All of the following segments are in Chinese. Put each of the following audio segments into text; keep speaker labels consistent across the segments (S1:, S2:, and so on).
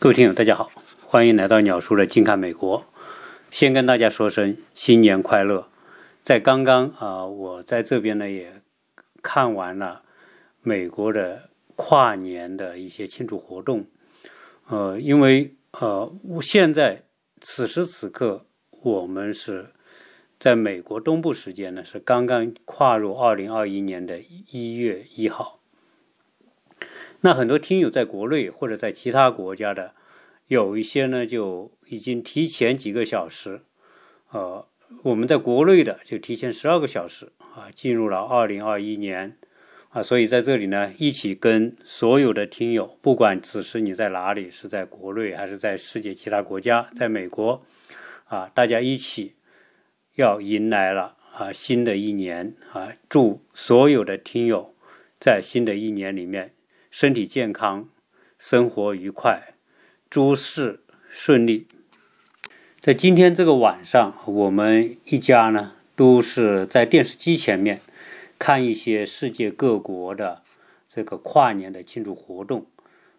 S1: 各位听友，大家好，欢迎来到鸟叔的近看美国。先跟大家说声新年快乐。在刚刚啊，我在这边呢也看完了美国的跨年的一些庆祝活动。呃，因为呃，现在此时此刻我们是在美国东部时间呢是刚刚跨入二零二一年的一月一号。那很多听友在国内或者在其他国家的，有一些呢就已经提前几个小时，呃，我们在国内的就提前十二个小时啊，进入了二零二一年啊，所以在这里呢，一起跟所有的听友，不管此时你在哪里，是在国内还是在世界其他国家，在美国啊，大家一起要迎来了啊新的一年啊，祝所有的听友在新的一年里面。身体健康，生活愉快，诸事顺利。在今天这个晚上，我们一家呢都是在电视机前面看一些世界各国的这个跨年的庆祝活动。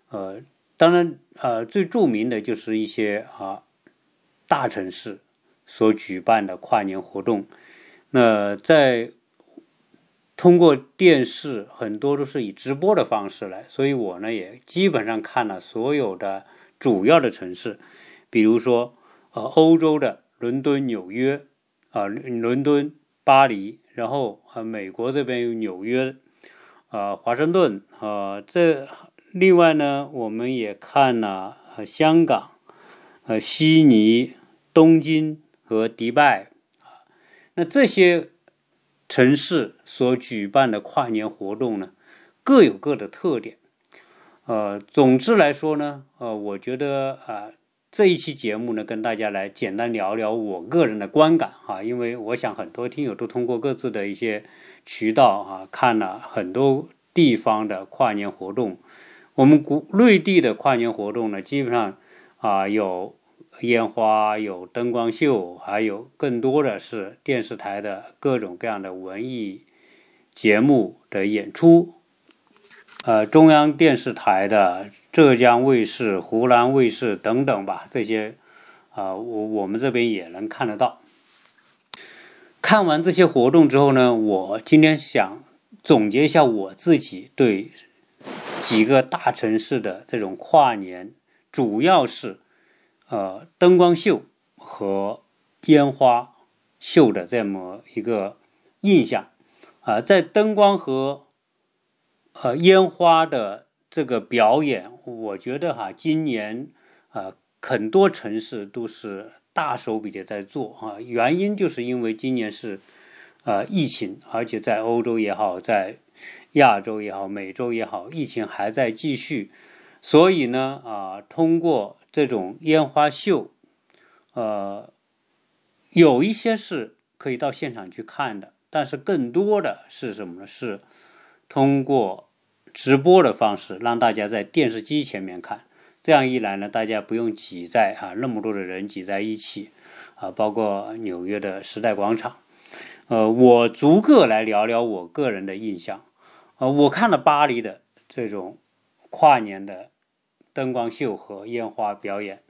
S1: 呃，当然，呃，最著名的就是一些啊大城市所举办的跨年活动。那在通过电视，很多都是以直播的方式来，所以我呢也基本上看了所有的主要的城市，比如说呃欧洲的伦敦、纽约啊，伦敦、巴黎，然后啊美国这边有纽约啊华盛顿啊，这另外呢我们也看了香港、呃悉尼、东京和迪拜啊，那这些。城市所举办的跨年活动呢，各有各的特点。呃，总之来说呢，呃，我觉得啊，这一期节目呢，跟大家来简单聊聊我个人的观感哈，因为我想很多听友都通过各自的一些渠道啊，看了很多地方的跨年活动。我们国内地的跨年活动呢，基本上啊有。烟花有灯光秀，还有更多的是电视台的各种各样的文艺节目的演出。呃，中央电视台的、浙江卫视、湖南卫视等等吧，这些啊，我我们这边也能看得到。看完这些活动之后呢，我今天想总结一下我自己对几个大城市的这种跨年，主要是。呃，灯光秀和烟花秀的这么一个印象啊，在灯光和呃烟花的这个表演，我觉得哈，今年啊很多城市都是大手笔的在做啊，原因就是因为今年是呃疫情，而且在欧洲也好，在亚洲也好，美洲也好，疫情还在继续，所以呢啊，通过。这种烟花秀，呃，有一些是可以到现场去看的，但是更多的是什么呢？是通过直播的方式让大家在电视机前面看。这样一来呢，大家不用挤在啊那么多的人挤在一起啊，包括纽约的时代广场。呃，我逐个来聊聊我个人的印象。呃，我看了巴黎的这种跨年的。灯光秀和烟花表演，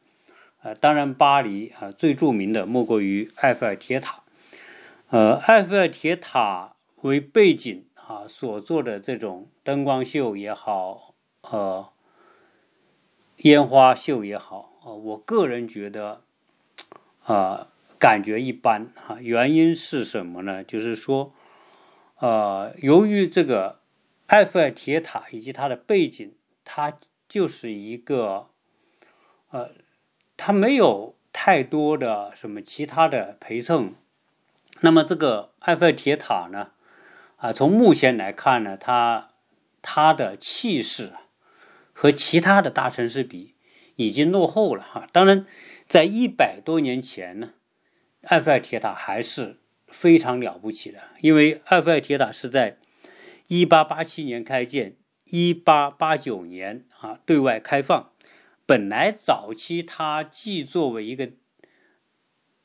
S1: 呃，当然巴黎啊最著名的莫过于埃菲尔铁塔，呃，埃菲尔铁塔为背景啊所做的这种灯光秀也好，呃，烟花秀也好，啊，我个人觉得啊感觉一般。哈，原因是什么呢？就是说，呃，由于这个埃菲尔铁塔以及它的背景，它就是一个，呃，它没有太多的什么其他的陪衬。那么这个埃菲尔铁塔呢，啊，从目前来看呢，它它的气势和其他的大城市比已经落后了哈。当然，在一百多年前呢，埃菲尔铁塔还是非常了不起的，因为埃菲尔铁塔是在一八八七年开建。一八八九年啊，对外开放。本来早期它既作为一个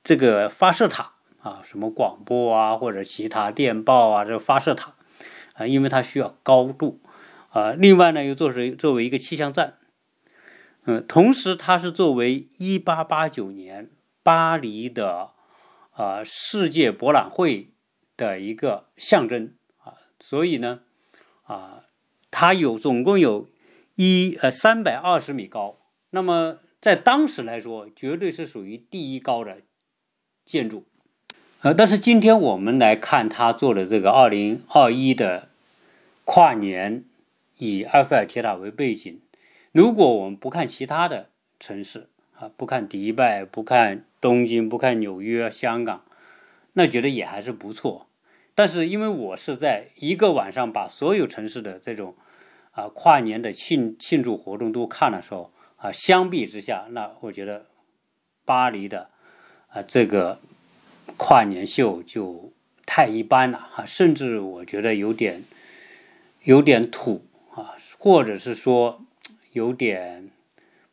S1: 这个发射塔啊，什么广播啊或者其他电报啊，这个发射塔啊，因为它需要高度啊。另外呢，又做是作为一个气象站。嗯，同时它是作为一八八九年巴黎的啊世界博览会的一个象征啊，所以呢啊，它有总共有一呃三百二十米高，那么在当时来说，绝对是属于第一高的建筑。呃，但是今天我们来看他做的这个二零二一的跨年，以埃菲尔铁塔为背景。如果我们不看其他的城市啊，不看迪拜，不看东京，不看纽约、香港，那觉得也还是不错。但是因为我是在一个晚上把所有城市的这种啊跨年的庆庆祝活动都看的时候啊，相比之下，那我觉得巴黎的啊这个。跨年秀就太一般了啊，甚至我觉得有点有点土啊，或者是说有点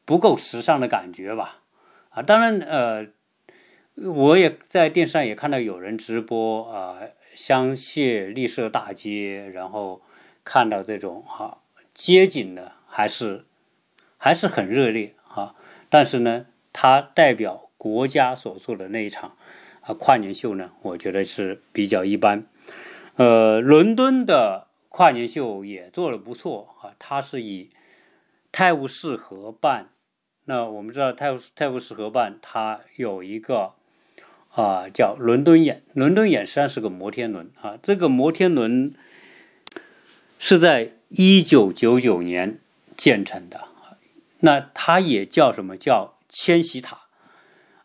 S1: 不够时尚的感觉吧啊。当然呃，我也在电视上也看到有人直播啊，香榭丽舍大街，然后看到这种哈街景呢，还是还是很热烈啊。但是呢，它代表国家所做的那一场。啊，跨年秀呢，我觉得是比较一般。呃，伦敦的跨年秀也做的不错啊，它是以泰晤士河畔。那我们知道泰晤泰晤士河畔它有一个啊叫伦敦眼，伦敦眼实际上是个摩天轮啊，这个摩天轮是在一九九九年建成的，那它也叫什么叫千禧塔？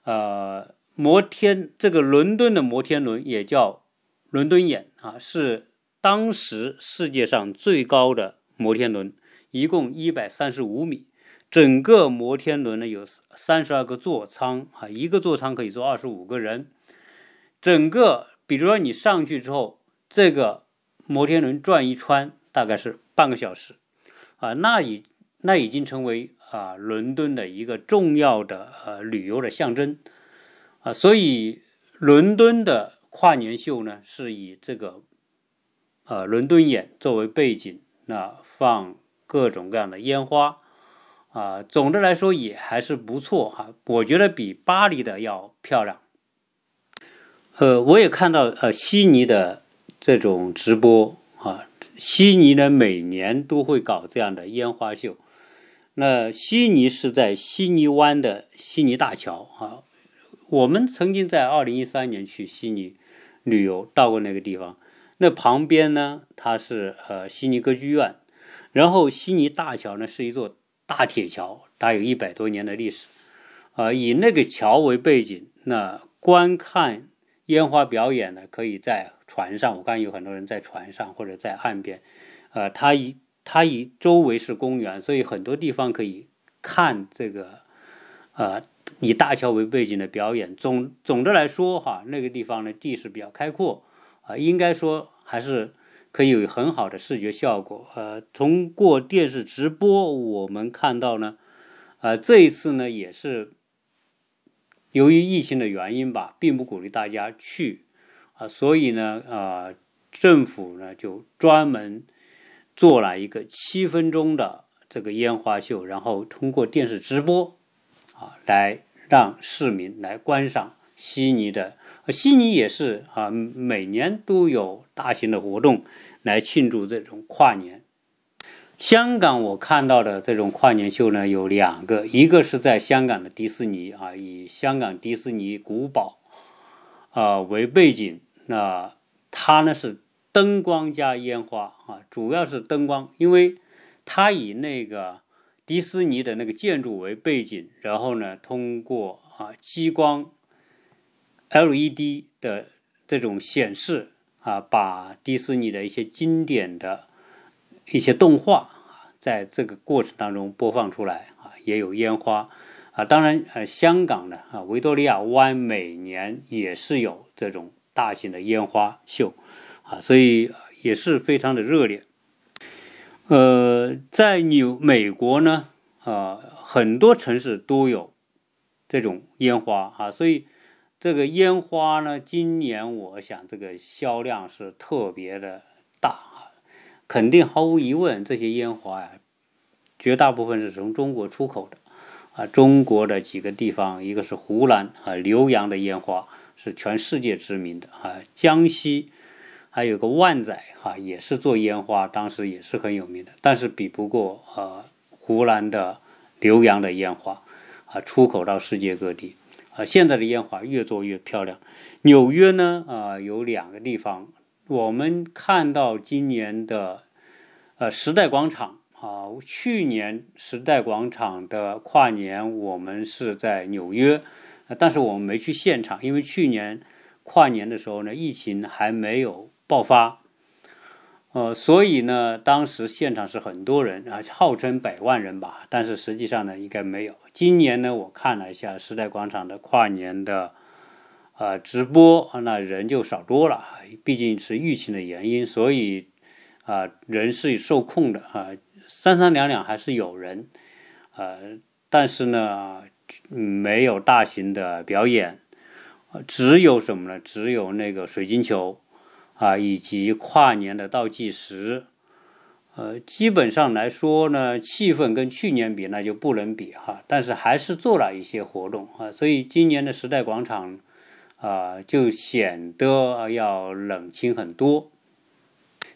S1: 呃。摩天这个伦敦的摩天轮也叫伦敦眼啊，是当时世界上最高的摩天轮，一共一百三十五米。整个摩天轮呢有三十二个座舱啊，一个座舱可以坐二十五个人。整个，比如说你上去之后，这个摩天轮转一圈大概是半个小时啊，那已那已经成为啊伦敦的一个重要的呃旅游的象征。啊，所以伦敦的跨年秀呢，是以这个呃伦敦眼作为背景，那放各种各样的烟花，啊，总的来说也还是不错哈。我觉得比巴黎的要漂亮。呃，我也看到呃悉尼的这种直播啊，悉尼呢每年都会搞这样的烟花秀。那悉尼是在悉尼湾的悉尼大桥啊。我们曾经在二零一三年去悉尼旅游，到过那个地方。那旁边呢，它是呃悉尼歌剧院，然后悉尼大桥呢是一座大铁桥，大有一百多年的历史。啊，以那个桥为背景，那观看烟花表演呢，可以在船上。我看有很多人在船上或者在岸边。呃，它以它以周围是公园，所以很多地方可以看这个，呃。以大桥为背景的表演，总总的来说哈，那个地方呢地势比较开阔啊，应该说还是可以有很好的视觉效果。呃，通过电视直播我们看到呢，呃，这一次呢也是由于疫情的原因吧，并不鼓励大家去啊，所以呢啊，政府呢就专门做了一个七分钟的这个烟花秀，然后通过电视直播。啊，来让市民来观赏悉尼的，悉尼也是啊，每年都有大型的活动来庆祝这种跨年。香港我看到的这种跨年秀呢，有两个，一个是在香港的迪士尼啊，以香港迪士尼古堡啊为背景，那它呢是灯光加烟花啊，主要是灯光，因为它以那个。迪士尼的那个建筑为背景，然后呢，通过啊激光 LED 的这种显示啊，把迪士尼的一些经典的一些动画啊，在这个过程当中播放出来啊，也有烟花啊。当然，呃，香港呢啊维多利亚湾每年也是有这种大型的烟花秀啊，所以也是非常的热烈。呃，在纽美国呢，啊，很多城市都有这种烟花啊，所以这个烟花呢，今年我想这个销量是特别的大，肯定毫无疑问，这些烟花呀，绝大部分是从中国出口的。啊，中国的几个地方，一个是湖南啊，浏阳的烟花是全世界知名的啊。江西还有个万载哈，也是做烟花，当时也是很有名的，但是比不过呃湖南的浏阳的烟花啊，出口到世界各地啊。现在的烟花越做越漂亮。纽约呢啊，有两个地方，我们看到今年的呃时代广场。啊，去年时代广场的跨年，我们是在纽约，但是我们没去现场，因为去年跨年的时候呢，疫情还没有爆发，呃，所以呢，当时现场是很多人啊，号称百万人吧，但是实际上呢，应该没有。今年呢，我看了一下时代广场的跨年的呃直播，那人就少多了，毕竟是疫情的原因，所以啊，人是受控的啊。三三两两还是有人，呃，但是呢，没有大型的表演，只有什么呢？只有那个水晶球啊，以及跨年的倒计时，呃，基本上来说呢，气氛跟去年比那就不能比哈，但是还是做了一些活动啊，所以今年的时代广场啊，就显得要冷清很多。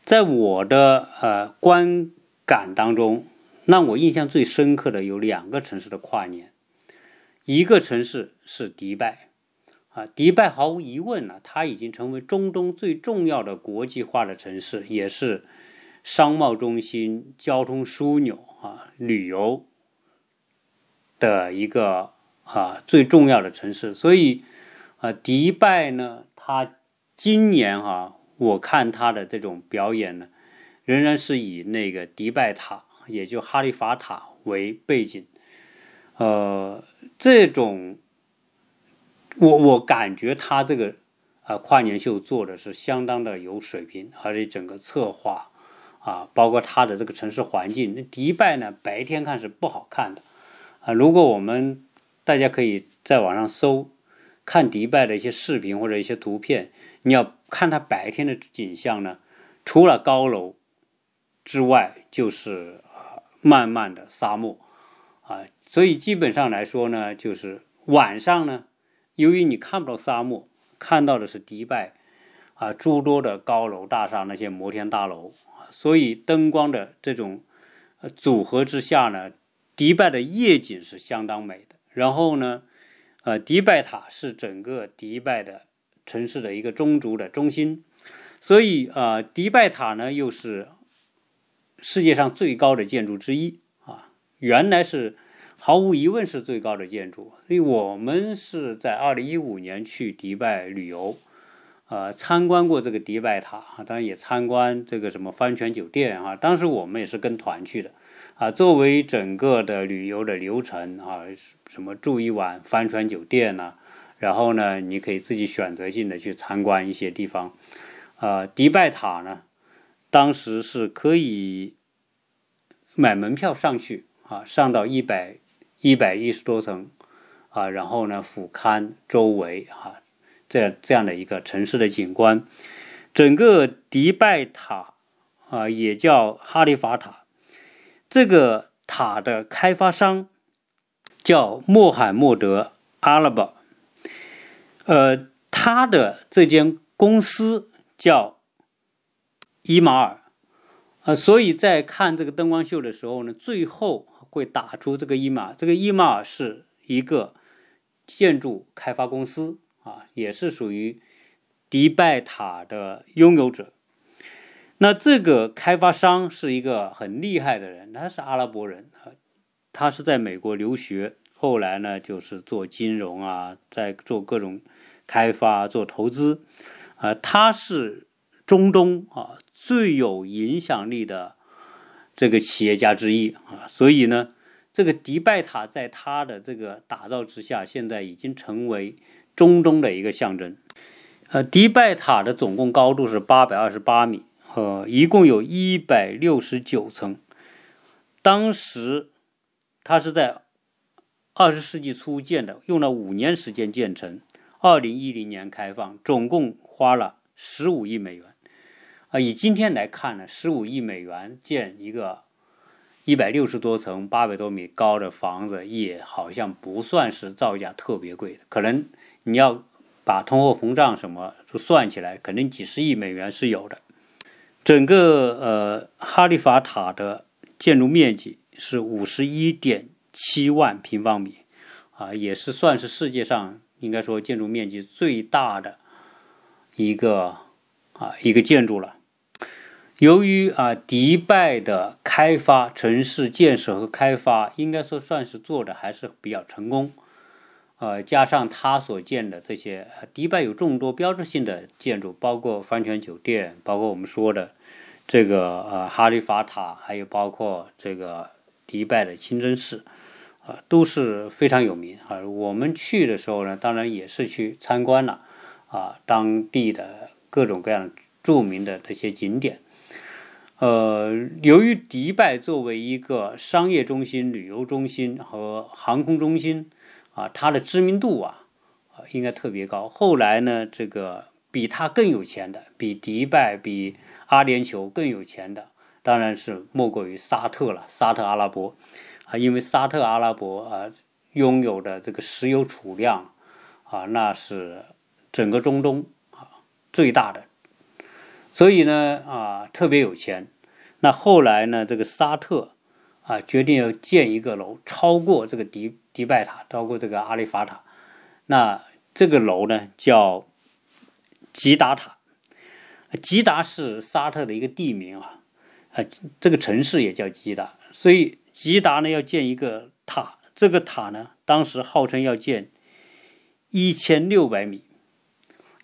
S1: 在我的呃观。感当中，让我印象最深刻的有两个城市的跨年，一个城市是迪拜，啊，迪拜毫无疑问呢，它已经成为中东最重要的国际化的城市，也是商贸中心、交通枢纽啊，旅游的一个啊最重要的城市。所以啊，迪拜呢，它今年哈，我看它的这种表演呢。仍然是以那个迪拜塔，也就哈利法塔为背景，呃，这种我我感觉他这个啊跨年秀做的是相当的有水平，而且整个策划啊，包括它的这个城市环境，那迪拜呢白天看是不好看的啊。如果我们大家可以在网上搜看迪拜的一些视频或者一些图片，你要看它白天的景象呢，除了高楼。之外就是啊，漫漫的沙漠啊，所以基本上来说呢，就是晚上呢，由于你看不到沙漠，看到的是迪拜啊诸多的高楼大厦那些摩天大楼，所以灯光的这种组合之下呢，迪拜的夜景是相当美的。然后呢，呃，迪拜塔是整个迪拜的城市的一个中轴的中心，所以啊，迪拜塔呢又是。世界上最高的建筑之一啊，原来是毫无疑问是最高的建筑。所以我们是在二零一五年去迪拜旅游，呃，参观过这个迪拜塔啊，当然也参观这个什么帆船酒店啊。当时我们也是跟团去的啊，作为整个的旅游的流程啊，什么住一晚帆船酒店呢？然后呢，你可以自己选择性的去参观一些地方。呃，迪拜塔呢？当时是可以买门票上去啊，上到一百一百一十多层啊，然后呢俯瞰周围啊，这样这样的一个城市的景观。整个迪拜塔啊，也叫哈利法塔。这个塔的开发商叫穆罕默德阿拉伯，呃，他的这间公司叫。伊马尔，啊，所以在看这个灯光秀的时候呢，最后会打出这个伊马。这个伊马尔是一个建筑开发公司啊，也是属于迪拜塔的拥有者。那这个开发商是一个很厉害的人，他是阿拉伯人，他是在美国留学，后来呢就是做金融啊，在做各种开发、做投资啊，他是中东啊。最有影响力的这个企业家之一啊，所以呢，这个迪拜塔在他的这个打造之下，现在已经成为中东的一个象征。呃，迪拜塔的总共高度是八百二十八米，呃，一共有一百六十九层。当时它是在二十世纪初建的，用了五年时间建成，二零一零年开放，总共花了十五亿美元。啊，以今天来看呢，十五亿美元建一个一百六十多层、八百多米高的房子，也好像不算是造价特别贵的。可能你要把通货膨胀什么都算起来，肯定几十亿美元是有的。整个呃哈利法塔的建筑面积是五十一点七万平方米，啊，也是算是世界上应该说建筑面积最大的一个啊一个建筑了。由于啊，迪拜的开发、城市建设和开发，应该说算是做的还是比较成功。呃，加上他所建的这些，迪拜有众多标志性的建筑，包括帆船酒店，包括我们说的这个呃哈利法塔，还有包括这个迪拜的清真寺，啊，都是非常有名啊。我们去的时候呢，当然也是去参观了啊，当地的各种各样著名的这些景点。呃，由于迪拜作为一个商业中心、旅游中心和航空中心啊，它的知名度啊，啊应该特别高。后来呢，这个比它更有钱的，比迪拜、比阿联酋更有钱的，当然是莫过于沙特了。沙特阿拉伯啊，因为沙特阿拉伯啊拥有的这个石油储量啊，那是整个中东啊最大的。所以呢，啊，特别有钱。那后来呢，这个沙特啊，决定要建一个楼，超过这个迪迪拜塔，超过这个阿里法塔。那这个楼呢，叫吉达塔。吉达是沙特的一个地名啊，啊，这个城市也叫吉达。所以吉达呢，要建一个塔。这个塔呢，当时号称要建一千六百米。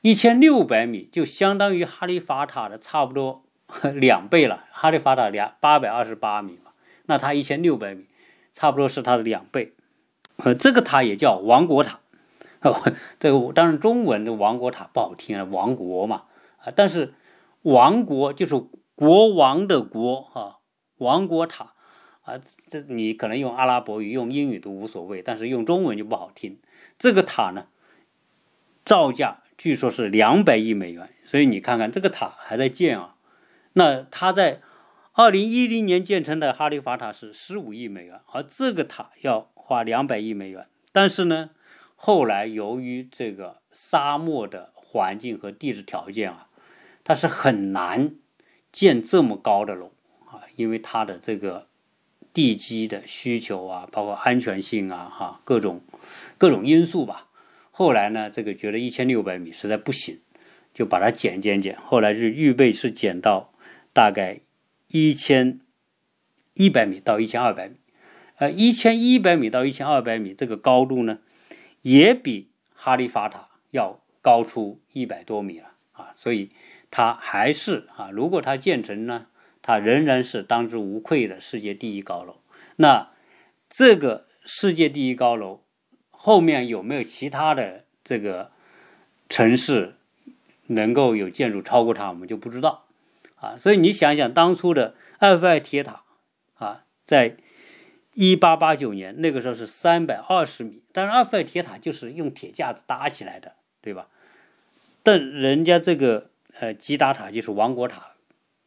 S1: 一千六百米就相当于哈利法塔的差不多两倍了。哈利法塔两八百二十八米，那它一千六百米，差不多是它的两倍。呃，这个塔也叫王国塔。这个当然中文的王国塔不好听啊，王国嘛啊，但是王国就是国王的国啊，王国塔啊，这你可能用阿拉伯语、用英语都无所谓，但是用中文就不好听。这个塔呢，造价。据说是两百亿美元，所以你看看这个塔还在建啊。那它在二零一零年建成的哈利法塔是十五亿美元，而这个塔要花两百亿美元。但是呢，后来由于这个沙漠的环境和地质条件啊，它是很难建这么高的楼啊，因为它的这个地基的需求啊，包括安全性啊，哈，各种各种因素吧。后来呢，这个觉得一千六百米实在不行，就把它减减减。后来是预备是减到大概一千一百米到一千二百米，呃，一千一百米到一千二百米这个高度呢，也比哈利法塔要高出一百多米了啊。所以它还是啊，如果它建成呢，它仍然是当之无愧的世界第一高楼。那这个世界第一高楼。后面有没有其他的这个城市能够有建筑超过它，我们就不知道啊。所以你想想，当初的埃菲尔铁塔啊，在一八八九年那个时候是三百二十米，但是埃菲尔铁塔就是用铁架子搭起来的，对吧？但人家这个呃吉达塔就是王国塔，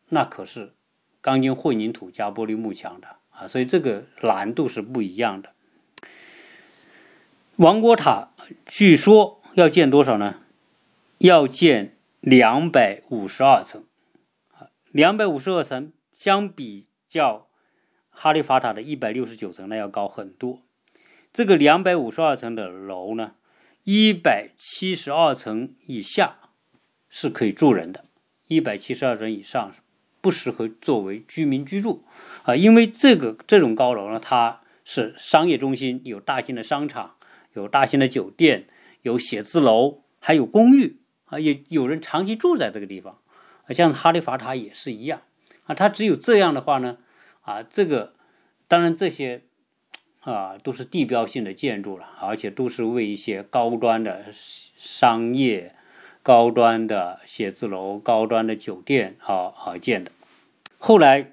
S1: 那可是钢筋混凝土加玻璃幕墙的啊，所以这个难度是不一样的。王国塔据说要建多少呢？要建两百五十二层，两百五十二层相比较哈利法塔的一百六十九层，那要高很多。这个两百五十二层的楼呢，一百七十二层以下是可以住人的，一百七十二层以上不适合作为居民居住啊，因为这个这种高楼呢，它是商业中心，有大型的商场。有大型的酒店，有写字楼，还有公寓啊，也有人长期住在这个地方像哈利法塔也是一样啊，它只有这样的话呢啊，这个当然这些啊都是地标性的建筑了，而且都是为一些高端的商业、高端的写字楼、高端的酒店啊而建的。后来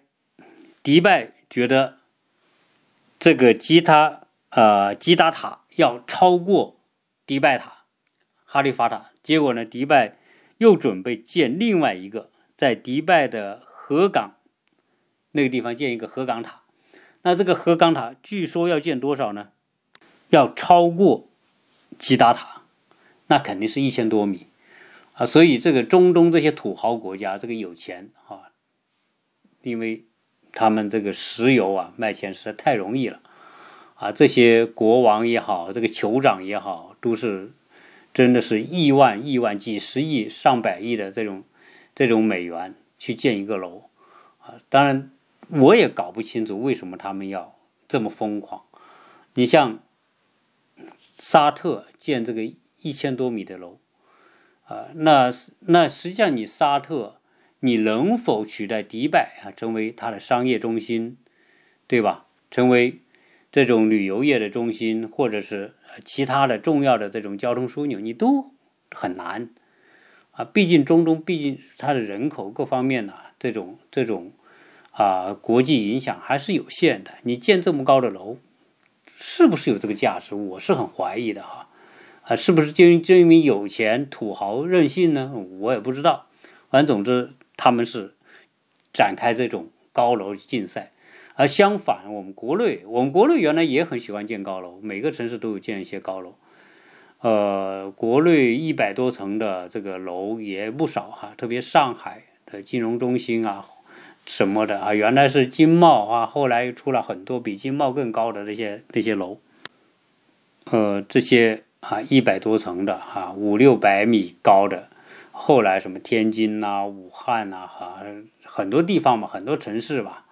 S1: 迪拜觉得这个吉他呃吉达塔。要超过迪拜塔、哈利法塔，结果呢？迪拜又准备建另外一个，在迪拜的河港那个地方建一个河港塔。那这个河港塔据说要建多少呢？要超过吉达塔，那肯定是一千多米啊。所以这个中东这些土豪国家，这个有钱啊，因为他们这个石油啊卖钱实在太容易了啊。这些国王也好，这个酋长也好，都是真的是亿万亿万、几十亿、上百亿的这种这种美元去建一个楼啊。当然。我也搞不清楚为什么他们要这么疯狂。你像沙特建这个一千多米的楼，啊，那那实际上你沙特，你能否取代迪拜啊，成为它的商业中心，对吧？成为这种旅游业的中心，或者是其他的重要的这种交通枢纽，你都很难啊。毕竟中东，毕竟它的人口各方面呢，这种这种。啊，国际影响还是有限的。你建这么高的楼，是不是有这个价值？我是很怀疑的哈。啊，是不是就就因为有钱土豪任性呢？我也不知道。反正总之，他们是展开这种高楼竞赛。而相反，我们国内，我们国内原来也很喜欢建高楼，每个城市都有建一些高楼。呃，国内一百多层的这个楼也不少哈，特别上海的金融中心啊。什么的啊？原来是金茂啊，后来又出了很多比金茂更高的那些那些楼，呃，这些啊一百多层的啊五六百米高的，后来什么天津呐、武汉呐哈很多地方嘛，很多城市吧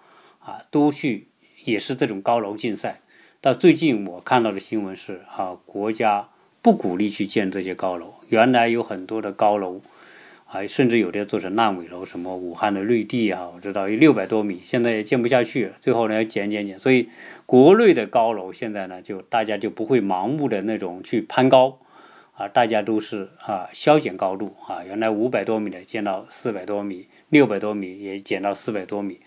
S1: 啊都去也是这种高楼竞赛。到最近我看到的新闻是啊，国家不鼓励去建这些高楼，原来有很多的高楼。啊，甚至有的做成烂尾楼，什么武汉的绿地啊，我知道有六百多米，现在也建不下去。最后呢，要减减减。所以，国内的高楼现在呢，就大家就不会盲目的那种去攀高，啊，大家都是啊削减高度啊。原来五百多米的建到四百多米，六百多米也减到四百多米，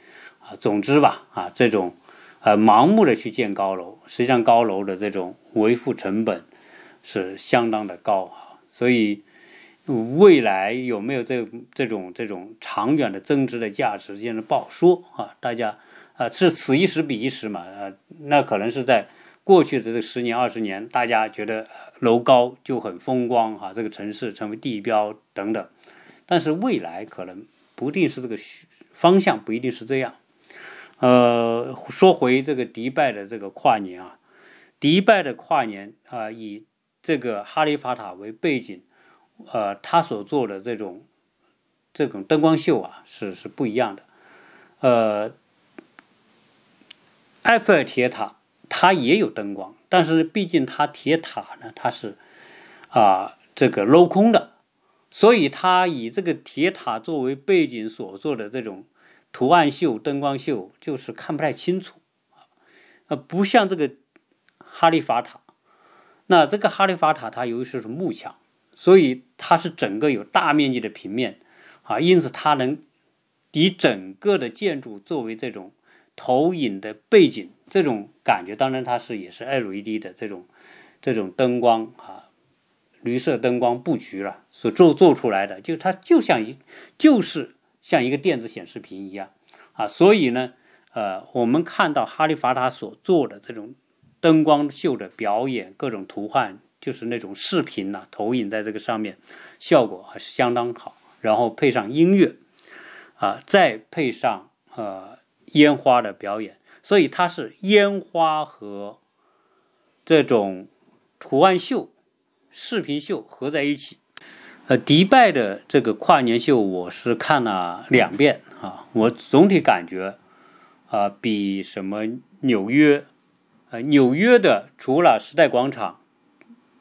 S1: 总之吧，啊，这种呃盲目的去建高楼，实际上高楼的这种维护成本是相当的高啊，所以。未来有没有这这种这种长远的增值的价值，现在不好说啊。大家啊，是此一时彼一时嘛啊。那可能是在过去的这十年二十年，大家觉得楼高就很风光哈，这个城市成为地标等等。但是未来可能不定是这个方向，不一定是这样。呃，说回这个迪拜的这个跨年啊，迪拜的跨年啊，以这个哈利法塔为背景。呃，他所做的这种这种灯光秀啊，是是不一样的。呃，埃菲尔铁塔它也有灯光，但是毕竟它铁塔呢，它是啊这个镂空的，所以它以这个铁塔作为背景所做的这种图案秀、灯光秀，就是看不太清楚啊。不像这个哈利法塔，那这个哈利法塔它由于是木墙。所以它是整个有大面积的平面，啊，因此它能以整个的建筑作为这种投影的背景，这种感觉当然它是也是 LED 的这种这种灯光啊，绿色灯光布局了所做做出来的，就它就像一就是像一个电子显示屏一样啊，所以呢，呃，我们看到哈利法塔所做的这种灯光秀的表演，各种图案。就是那种视频呐，投影在这个上面，效果还是相当好。然后配上音乐，啊，再配上呃烟花的表演，所以它是烟花和这种图案秀、视频秀合在一起。呃，迪拜的这个跨年秀，我是看了两遍啊，我总体感觉啊，比什么纽约，呃，纽约的除了时代广场。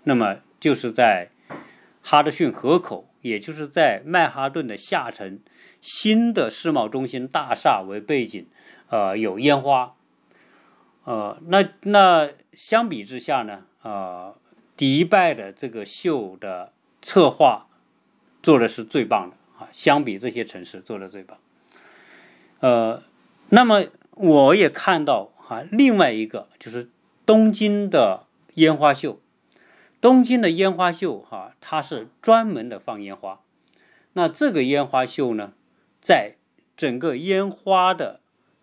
S1: 那么就是在哈德逊河口，也就是在曼哈顿的下城新的世贸中心大厦为背景，呃，有烟花，呃，那那相比之下呢，呃，迪拜的这个秀的策划做的是最棒的啊，相比这些城市做的最棒，呃，那么我也看到啊，另外一个就是东京的烟花秀。东京的烟花秀，哈，它是专门的放烟花。那这个烟花秀呢，在整个烟花的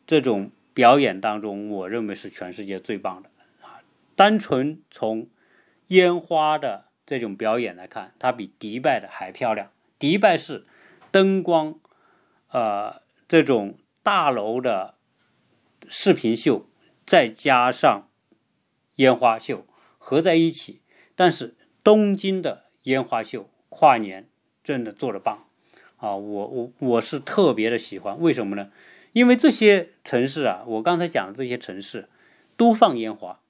S1: 这种表演当中，我认为是全世界最棒的啊。单纯从烟花的这种表演来看，它比迪拜的还漂亮。迪拜是灯光，呃，这种大楼的视频秀，再加上烟花秀合在一起。但是东京的烟花秀跨年真的做的棒啊！我我我是特别的喜欢，为什么呢？因为这些城市啊，我刚才讲的这些城市都放烟花，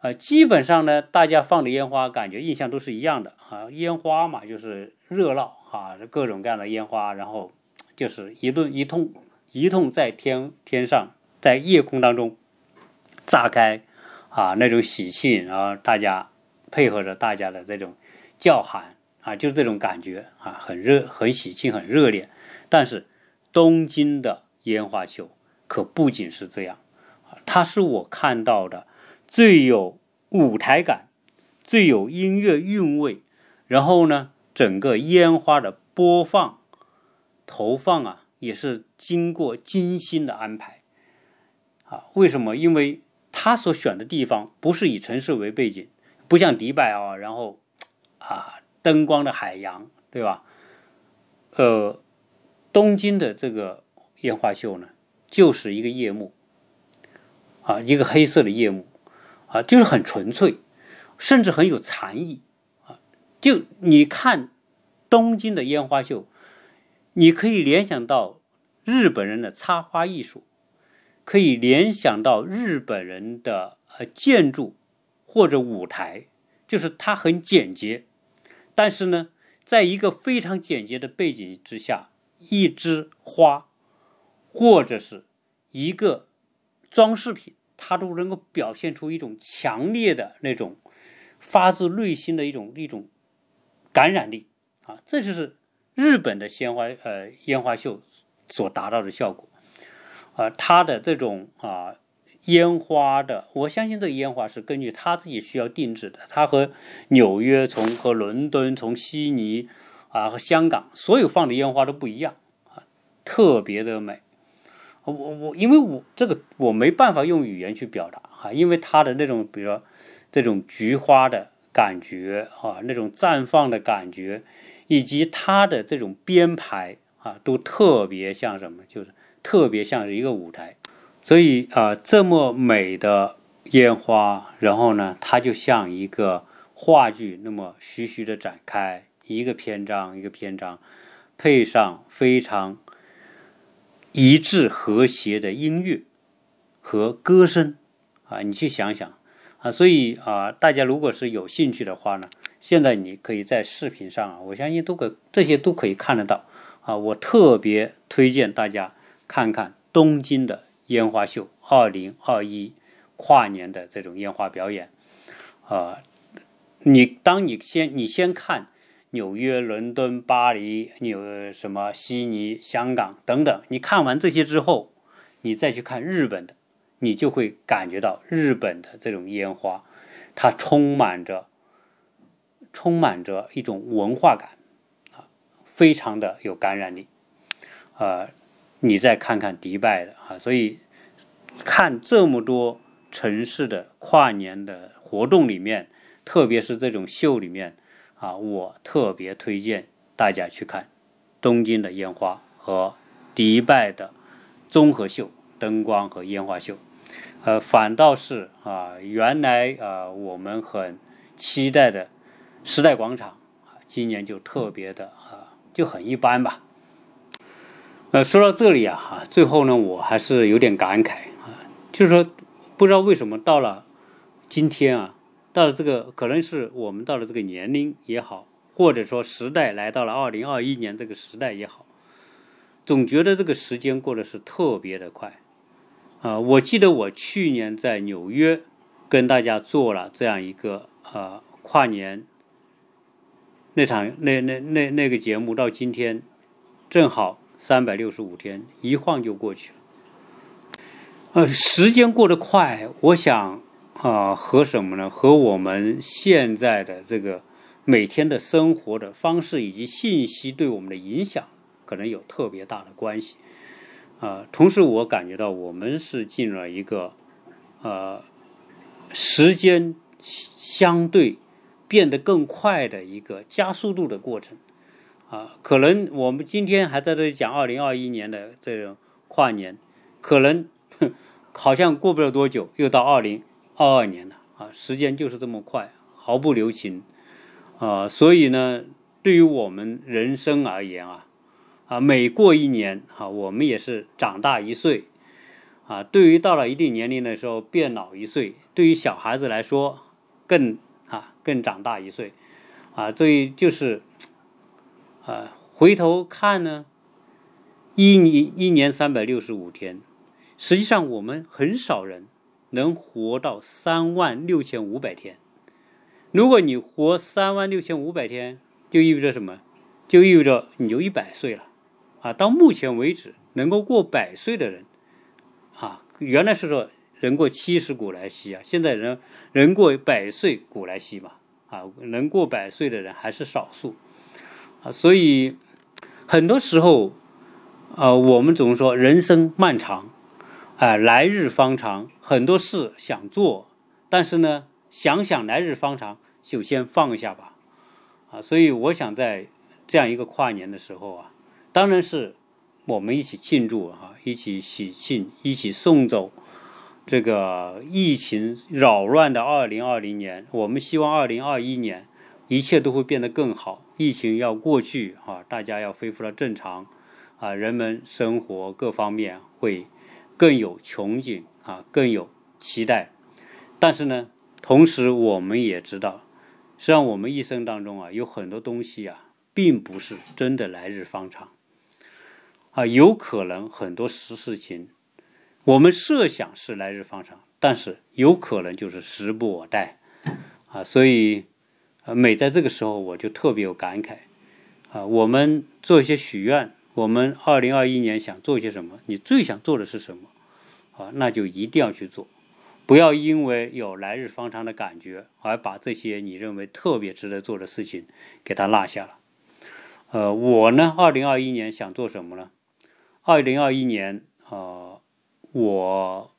S1: 啊，基本上呢，大家放的烟花感觉印象都是一样的啊，烟花嘛就是热闹啊，各种各样的烟花，然后就是一顿一通一通在天天上在夜空当中炸开啊，那种喜庆，然后大家配合着大家的这种叫喊啊，就这种感觉啊，很热很喜庆很热烈，但是东京的。烟花秀可不仅是这样，它是我看到的最有舞台感、最有音乐韵味。然后呢，整个烟花的播放、投放啊，也是经过精心的安排。啊，为什么？因为他所选的地方不是以城市为背景，不像迪拜啊，然后啊，灯光的海洋，对吧？呃，东京的这个。烟花秀呢，就是一个夜幕，啊，一个黑色的夜幕，啊，就是很纯粹，甚至很有禅意，啊，就你看东京的烟花秀，你可以联想到日本人的插花艺术，可以联想到日本人的呃建筑或者舞台，就是它很简洁，但是呢，在一个非常简洁的背景之下，一枝花。或者是一个装饰品，它都能够表现出一种强烈的那种发自内心的一种一种感染力啊！这就是日本的鲜花呃烟花秀所达到的效果啊！它的这种啊烟花的，我相信这个烟花是根据他自己需要定制的。它和纽约、从和伦敦、从悉尼啊和香港所有放的烟花都不一样啊，特别的美。我我因为我这个我没办法用语言去表达啊，因为它的那种，比如说这种菊花的感觉啊，那种绽放的感觉，以及它的这种编排啊，都特别像什么？就是特别像是一个舞台。所以啊，这么美的烟花，然后呢，它就像一个话剧那么徐徐的展开，一个篇章一个篇章，配上非常。一致和谐的音乐和歌声啊，你去想想啊，所以啊，大家如果是有兴趣的话呢，现在你可以在视频上啊，我相信都可这些都可以看得到啊。我特别推荐大家看看东京的烟花秀，二零二一跨年的这种烟花表演啊。你当你先你先看。纽约、伦敦、巴黎、纽什么悉尼、香港等等，你看完这些之后，你再去看日本的，你就会感觉到日本的这种烟花，它充满着充满着一种文化感啊，非常的有感染力啊。你再看看迪拜的啊，所以看这么多城市的跨年的活动里面，特别是这种秀里面。啊，我特别推荐大家去看东京的烟花和迪拜的综合秀，灯光和烟花秀。呃，反倒是啊，原来啊我们很期待的时代广场啊，今年就特别的啊就很一般吧。呃，说到这里啊，哈，最后呢，我还是有点感慨啊，就是说不知道为什么到了今天啊。到了这个，可能是我们到了这个年龄也好，或者说时代来到了二零二一年这个时代也好，总觉得这个时间过得是特别的快啊！我记得我去年在纽约跟大家做了这样一个呃跨年那场那那那那个节目，到今天正好三百六十五天，一晃就过去了。呃，时间过得快，我想。啊，和什么呢？和我们现在的这个每天的生活的方式以及信息对我们的影响，可能有特别大的关系。啊，同时我感觉到我们是进入了一个呃时间相对变得更快的一个加速度的过程啊。可能我们今天还在这里讲二零二一年的这种跨年，可能好像过不了多久又到二零二二年了啊。时间就是这么快，毫不留情啊。所以呢。对于我们人生而言啊，啊，每过一年啊，我们也是长大一岁啊。对于到了一定年龄的时候变老一岁，对于小孩子来说更啊更长大一岁啊。所以就是啊，回头看呢，一年一年三百六十五天，实际上我们很少人能活到三万六千五百天。如果你活三万六千五百天，就意味着什么？就意味着你就一百岁了，啊！到目前为止，能够过百岁的人，啊，原来是说人过七十古来稀啊，现在人人过百岁古来稀嘛，啊，能过百岁的人还是少数，啊，所以很多时候，啊，我们总说人生漫长，啊，来日方长，很多事想做，但是呢，想想来日方长，就先放下吧。啊，所以我想在这样一个跨年的时候啊，当然是我们一起庆祝啊，一起喜庆，一起送走这个疫情扰乱的二零二零年。我们希望二零二一年一切都会变得更好，疫情要过去啊，大家要恢复了正常啊，人们生活各方面会更有憧憬啊，更有期待。但是呢，同时我们也知道。实际上，我们一生当中啊，有很多东西啊，并不是真的来日方长，啊，有可能很多实事情，我们设想是来日方长，但是有可能就是时不我待，啊，所以，呃，每在这个时候，我就特别有感慨，啊，我们做一些许愿，我们二零二一年想做些什么？你最想做的是什么？啊，那就一定要去做。不要因为有来日方长的感觉，而把这些你认为特别值得做的事情给它落下了。呃，我呢，二零二一年想做什么呢？二零二一年啊，我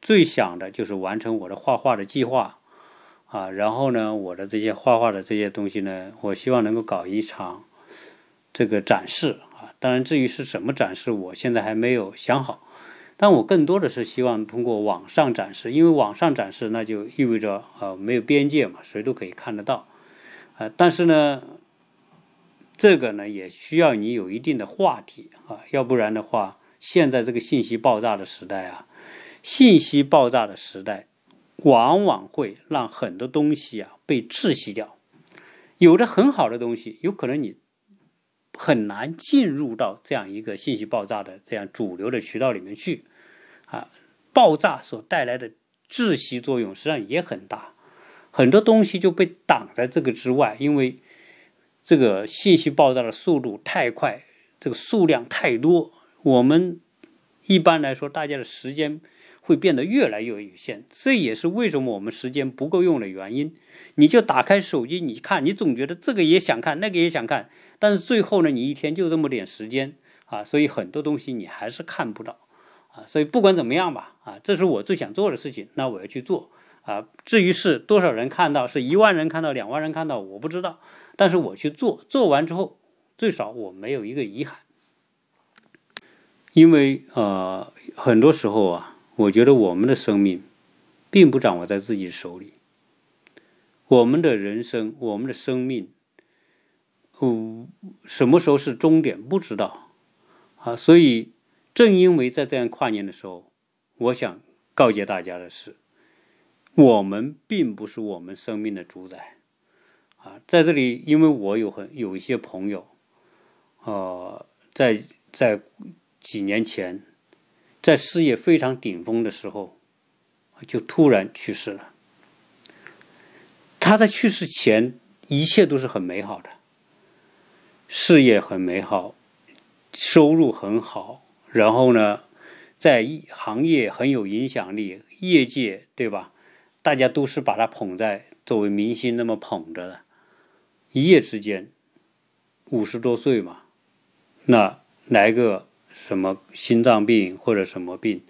S1: 最想的就是完成我的画画的计划啊。然后呢，我的这些画画的这些东西呢，我希望能够搞一场这个展示。当然，至于是什么展示，我现在还没有想好。但我更多的是希望通过网上展示，因为网上展示那就意味着呃没有边界嘛，谁都可以看得到，啊，但是呢，这个呢也需要你有一定的话题啊，要不然的话，现在这个信息爆炸的时代啊，信息爆炸的时代，往往会让很多东西啊被窒息掉，有的很好的东西，有可能你。很难进入到这样一个信息爆炸的这样主流的渠道里面去，啊，爆炸所带来的窒息作用实际上也很大，很多东西就被挡在这个之外，因为这个信息爆炸的速度太快，这个数量太多，我们一般来说大家的时间。会变得越来越有限，这也是为什么我们时间不够用的原因。你就打开手机，你看，你总觉得这个也想看，那个也想看，但是最后呢，你一天就这么点时间啊，所以很多东西你还是看不到啊。所以不管怎么样吧，啊，这是我最想做的事情，那我要去做啊。至于是多少人看到，是一万人看到，两万人看到，我不知道，但是我去做，做完之后，最少我没有一个遗憾，因为呃，很多时候啊。我觉得我们的生命并不掌握在自己手里，我们的人生，我们的生命，嗯，什么时候是终点不知道啊。所以，正因为在这样跨年的时候，我想告诫大家的是，我们并不是我们生命的主宰啊。在这里，因为我有很有一些朋友，呃，在在几年前。在事业非常顶峰的时候，就突然去世了。他在去世前，一切都是很美好的，事业很美好，收入很好，然后呢，在行业很有影响力，业界对吧？大家都是把他捧在作为明星那么捧着的。一夜之间，五十多岁嘛，那来个什么心脏病或者什么病，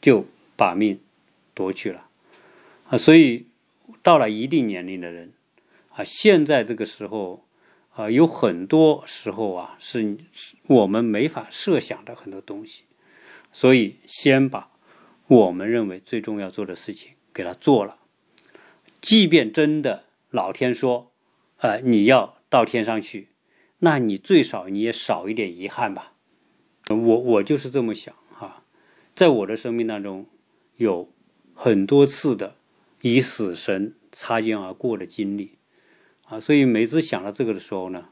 S1: 就把命夺去了啊！所以到了一定年龄的人啊，现在这个时候啊，有很多时候啊，是我们没法设想的很多东西。所以，先把我们认为最重要做的事情给他做了，即便真的老天说，呃，你要到天上去，那你最少你也少一点遗憾吧。我我就是这么想哈，在我的生命当中，有很多次的与死神擦肩而过的经历啊，所以每次想到这个的时候呢，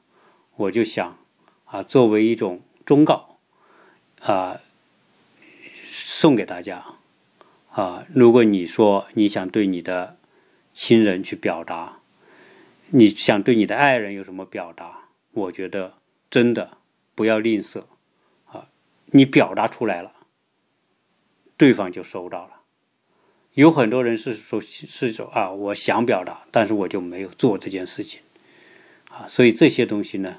S1: 我就想啊，作为一种忠告啊。送给大家啊！如果你说你想对你的亲人去表达，你想对你的爱人有什么表达？我觉得真的不要吝啬啊！你表达出来了，对方就收到了。有很多人是说，是说啊，我想表达，但是我就没有做这件事情啊。所以这些东西呢，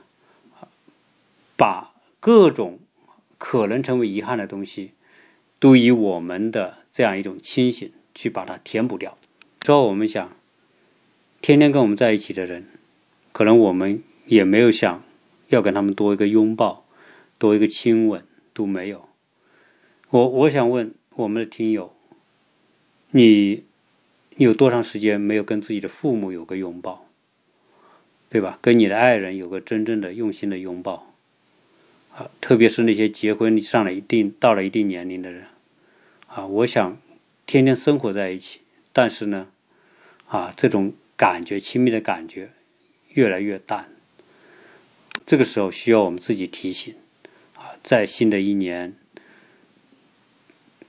S1: 把各种可能成为遗憾的东西。都以我们的这样一种清醒去把它填补掉。说我们想，天天跟我们在一起的人，可能我们也没有想要跟他们多一个拥抱，多一个亲吻都没有。我我想问我们的听友，你有多长时间没有跟自己的父母有个拥抱，对吧？跟你的爱人有个真正的用心的拥抱。啊，特别是那些结婚上了一定到了一定年龄的人，啊，我想天天生活在一起，但是呢，啊，这种感觉亲密的感觉越来越淡。这个时候需要我们自己提醒，啊，在新的一年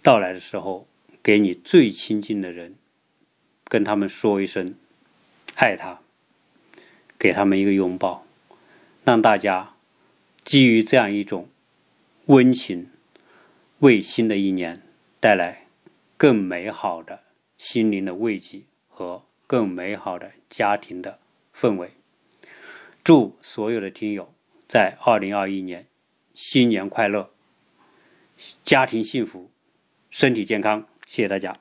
S1: 到来的时候，给你最亲近的人，跟他们说一声爱他，给他们一个拥抱，让大家。基于这样一种温情，为新的一年带来更美好的心灵的慰藉和更美好的家庭的氛围。祝所有的听友在二零二一年新年快乐，家庭幸福，身体健康。谢谢大家。